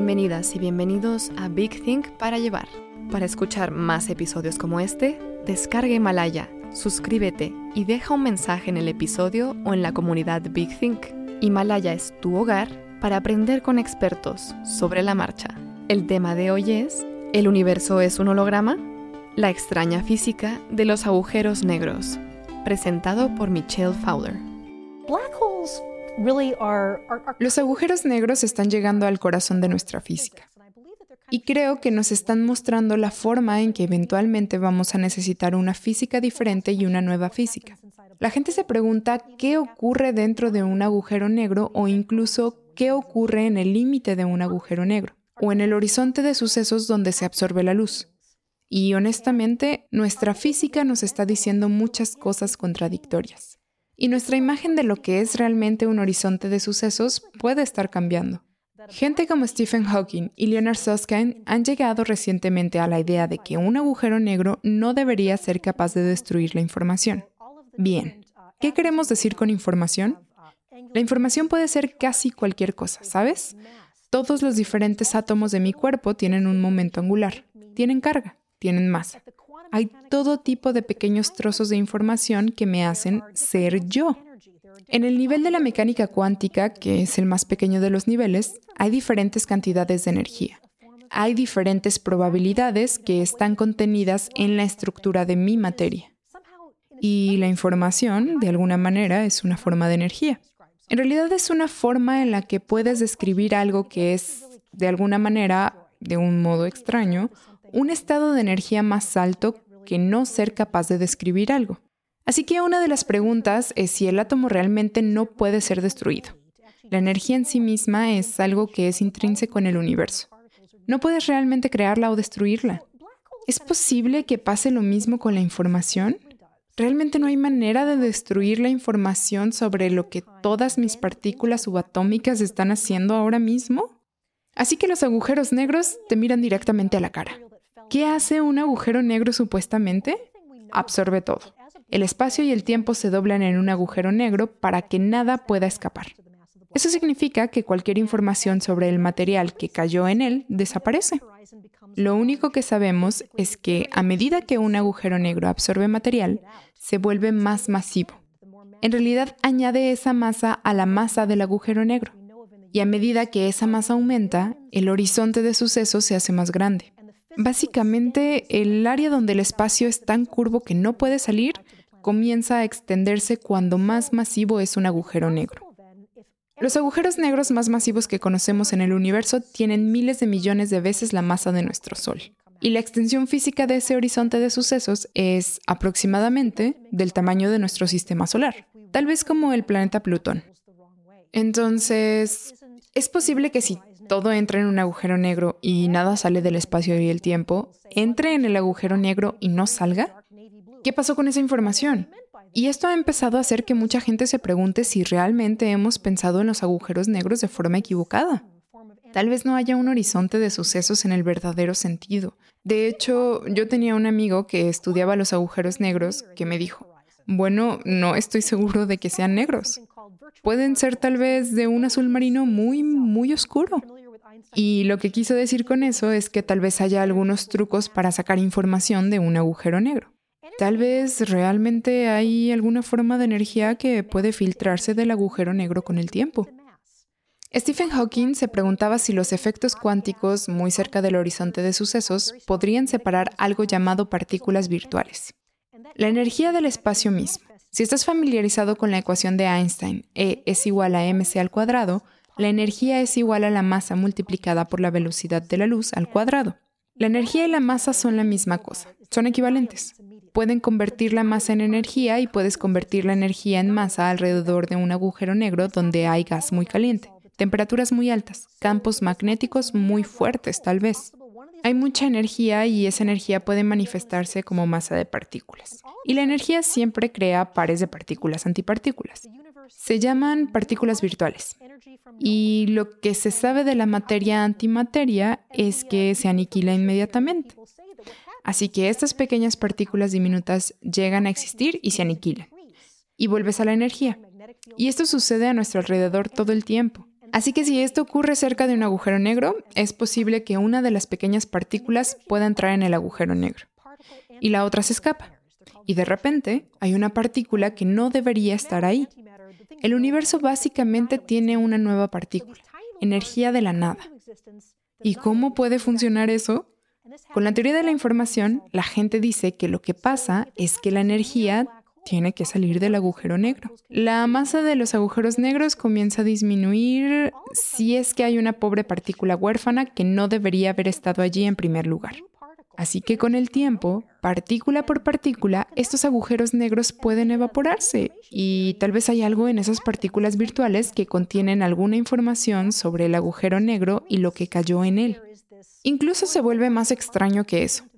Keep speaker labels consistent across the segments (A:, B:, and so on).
A: Bienvenidas y bienvenidos a Big Think para llevar. Para escuchar más episodios como este, descarga Himalaya, suscríbete y deja un mensaje en el episodio o en la comunidad Big Think. Himalaya es tu hogar para aprender con expertos sobre la marcha. El tema de hoy es ¿El universo es un holograma? La extraña física de los agujeros negros, presentado por Michelle Fowler.
B: Los agujeros negros están llegando al corazón de nuestra física. Y creo que nos están mostrando la forma en que eventualmente vamos a necesitar una física diferente y una nueva física. La gente se pregunta qué ocurre dentro de un agujero negro o incluso qué ocurre en el límite de un agujero negro o en el horizonte de sucesos donde se absorbe la luz. Y honestamente, nuestra física nos está diciendo muchas cosas contradictorias y nuestra imagen de lo que es realmente un horizonte de sucesos puede estar cambiando. Gente como Stephen Hawking y Leonard Susskind han llegado recientemente a la idea de que un agujero negro no debería ser capaz de destruir la información. Bien, ¿qué queremos decir con información? La información puede ser casi cualquier cosa, ¿sabes? Todos los diferentes átomos de mi cuerpo tienen un momento angular, tienen carga, tienen masa. Hay todo tipo de pequeños trozos de información que me hacen ser yo. En el nivel de la mecánica cuántica, que es el más pequeño de los niveles, hay diferentes cantidades de energía. Hay diferentes probabilidades que están contenidas en la estructura de mi materia. Y la información, de alguna manera, es una forma de energía. En realidad es una forma en la que puedes describir algo que es, de alguna manera, de un modo extraño, un estado de energía más alto que no ser capaz de describir algo. Así que una de las preguntas es si el átomo realmente no puede ser destruido. La energía en sí misma es algo que es intrínseco en el universo. No puedes realmente crearla o destruirla. ¿Es posible que pase lo mismo con la información? ¿Realmente no hay manera de destruir la información sobre lo que todas mis partículas subatómicas están haciendo ahora mismo? Así que los agujeros negros te miran directamente a la cara. ¿Qué hace un agujero negro supuestamente? Absorbe todo. El espacio y el tiempo se doblan en un agujero negro para que nada pueda escapar. Eso significa que cualquier información sobre el material que cayó en él desaparece. Lo único que sabemos es que a medida que un agujero negro absorbe material, se vuelve más masivo. En realidad añade esa masa a la masa del agujero negro. Y a medida que esa masa aumenta, el horizonte de sucesos se hace más grande. Básicamente, el área donde el espacio es tan curvo que no puede salir comienza a extenderse cuando más masivo es un agujero negro. Los agujeros negros más masivos que conocemos en el universo tienen miles de millones de veces la masa de nuestro Sol. Y la extensión física de ese horizonte de sucesos es aproximadamente del tamaño de nuestro sistema solar, tal vez como el planeta Plutón. Entonces, es posible que si todo entra en un agujero negro y nada sale del espacio y el tiempo, entre en el agujero negro y no salga? ¿Qué pasó con esa información? Y esto ha empezado a hacer que mucha gente se pregunte si realmente hemos pensado en los agujeros negros de forma equivocada. Tal vez no haya un horizonte de sucesos en el verdadero sentido. De hecho, yo tenía un amigo que estudiaba los agujeros negros que me dijo, bueno, no estoy seguro de que sean negros. Pueden ser tal vez de un azul marino muy, muy oscuro. Y lo que quiso decir con eso es que tal vez haya algunos trucos para sacar información de un agujero negro. Tal vez realmente hay alguna forma de energía que puede filtrarse del agujero negro con el tiempo. Stephen Hawking se preguntaba si los efectos cuánticos muy cerca del horizonte de sucesos podrían separar algo llamado partículas virtuales. La energía del espacio mismo. Si estás familiarizado con la ecuación de Einstein, E es igual a mc al cuadrado, la energía es igual a la masa multiplicada por la velocidad de la luz al cuadrado. La energía y la masa son la misma cosa, son equivalentes. Pueden convertir la masa en energía y puedes convertir la energía en masa alrededor de un agujero negro donde hay gas muy caliente, temperaturas muy altas, campos magnéticos muy fuertes tal vez. Hay mucha energía y esa energía puede manifestarse como masa de partículas. Y la energía siempre crea pares de partículas antipartículas. Se llaman partículas virtuales. Y lo que se sabe de la materia antimateria es que se aniquila inmediatamente. Así que estas pequeñas partículas diminutas llegan a existir y se aniquilan. Y vuelves a la energía. Y esto sucede a nuestro alrededor todo el tiempo. Así que si esto ocurre cerca de un agujero negro, es posible que una de las pequeñas partículas pueda entrar en el agujero negro y la otra se escapa. Y de repente hay una partícula que no debería estar ahí. El universo básicamente tiene una nueva partícula, energía de la nada. ¿Y cómo puede funcionar eso? Con la teoría de la información, la gente dice que lo que pasa es que la energía tiene que salir del agujero negro. La masa de los agujeros negros comienza a disminuir si es que hay una pobre partícula huérfana que no debería haber estado allí en primer lugar. Así que con el tiempo, partícula por partícula, estos agujeros negros pueden evaporarse y tal vez hay algo en esas partículas virtuales que contienen alguna información sobre el agujero negro y lo que cayó en él. Incluso se vuelve más extraño que eso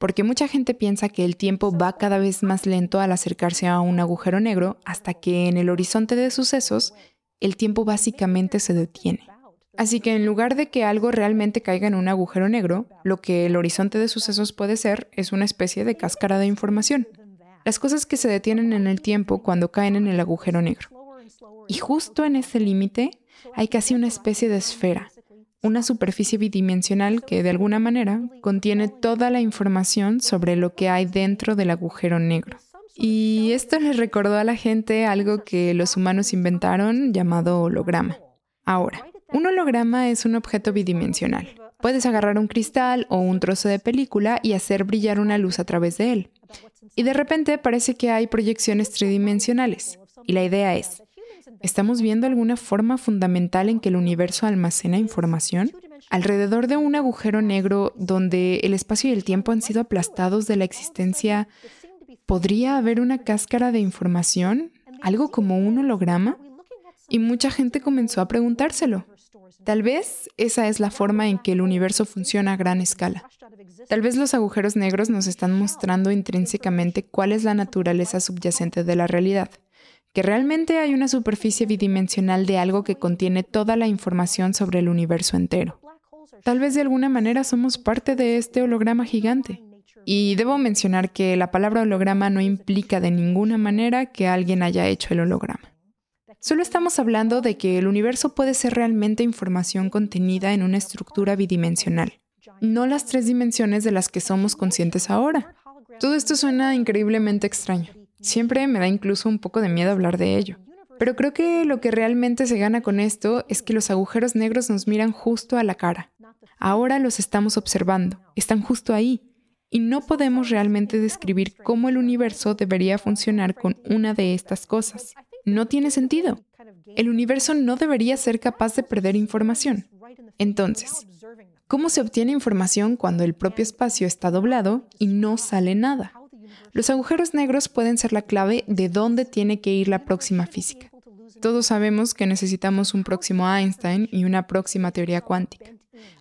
B: porque mucha gente piensa que el tiempo va cada vez más lento al acercarse a un agujero negro hasta que en el horizonte de sucesos el tiempo básicamente se detiene. Así que en lugar de que algo realmente caiga en un agujero negro, lo que el horizonte de sucesos puede ser es una especie de cáscara de información. Las cosas que se detienen en el tiempo cuando caen en el agujero negro. Y justo en ese límite hay casi una especie de esfera, una superficie bidimensional que de alguna manera contiene toda la información sobre lo que hay dentro del agujero negro. Y esto les recordó a la gente algo que los humanos inventaron llamado holograma. Ahora, un holograma es un objeto bidimensional. Puedes agarrar un cristal o un trozo de película y hacer brillar una luz a través de él. Y de repente parece que hay proyecciones tridimensionales. Y la idea es, ¿Estamos viendo alguna forma fundamental en que el universo almacena información? Alrededor de un agujero negro donde el espacio y el tiempo han sido aplastados de la existencia, ¿podría haber una cáscara de información? ¿Algo como un holograma? Y mucha gente comenzó a preguntárselo. Tal vez esa es la forma en que el universo funciona a gran escala. Tal vez los agujeros negros nos están mostrando intrínsecamente cuál es la naturaleza subyacente de la realidad que realmente hay una superficie bidimensional de algo que contiene toda la información sobre el universo entero. Tal vez de alguna manera somos parte de este holograma gigante. Y debo mencionar que la palabra holograma no implica de ninguna manera que alguien haya hecho el holograma. Solo estamos hablando de que el universo puede ser realmente información contenida en una estructura bidimensional, no las tres dimensiones de las que somos conscientes ahora. Todo esto suena increíblemente extraño. Siempre me da incluso un poco de miedo hablar de ello. Pero creo que lo que realmente se gana con esto es que los agujeros negros nos miran justo a la cara. Ahora los estamos observando, están justo ahí. Y no podemos realmente describir cómo el universo debería funcionar con una de estas cosas. No tiene sentido. El universo no debería ser capaz de perder información. Entonces, ¿cómo se obtiene información cuando el propio espacio está doblado y no sale nada? Los agujeros negros pueden ser la clave de dónde tiene que ir la próxima física. Todos sabemos que necesitamos un próximo Einstein y una próxima teoría cuántica,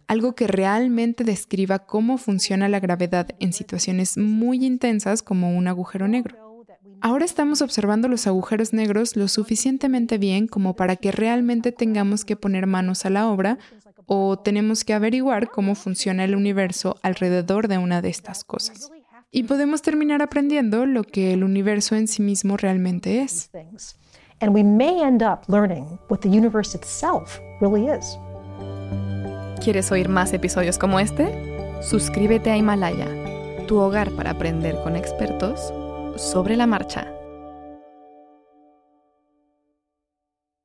B: algo que realmente describa cómo funciona la gravedad en situaciones muy intensas como un agujero negro. Ahora estamos observando los agujeros negros lo suficientemente bien como para que realmente tengamos que poner manos a la obra o tenemos que averiguar cómo funciona el universo alrededor de una de estas cosas y podemos terminar aprendiendo lo que el universo en sí mismo realmente es.
A: ¿Quieres oír más episodios como este? Suscríbete a Himalaya, tu hogar para aprender con expertos sobre la marcha.